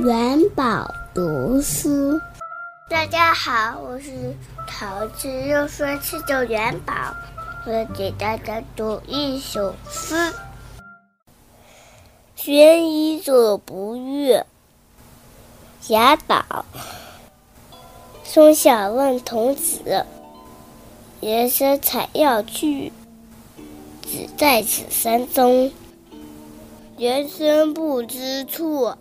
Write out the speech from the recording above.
元宝读书大家好我是桃子又说去的元宝我给大家读一首诗寻隐者不遇贾岛松下问童子言师采药去只在此山中。云深不知处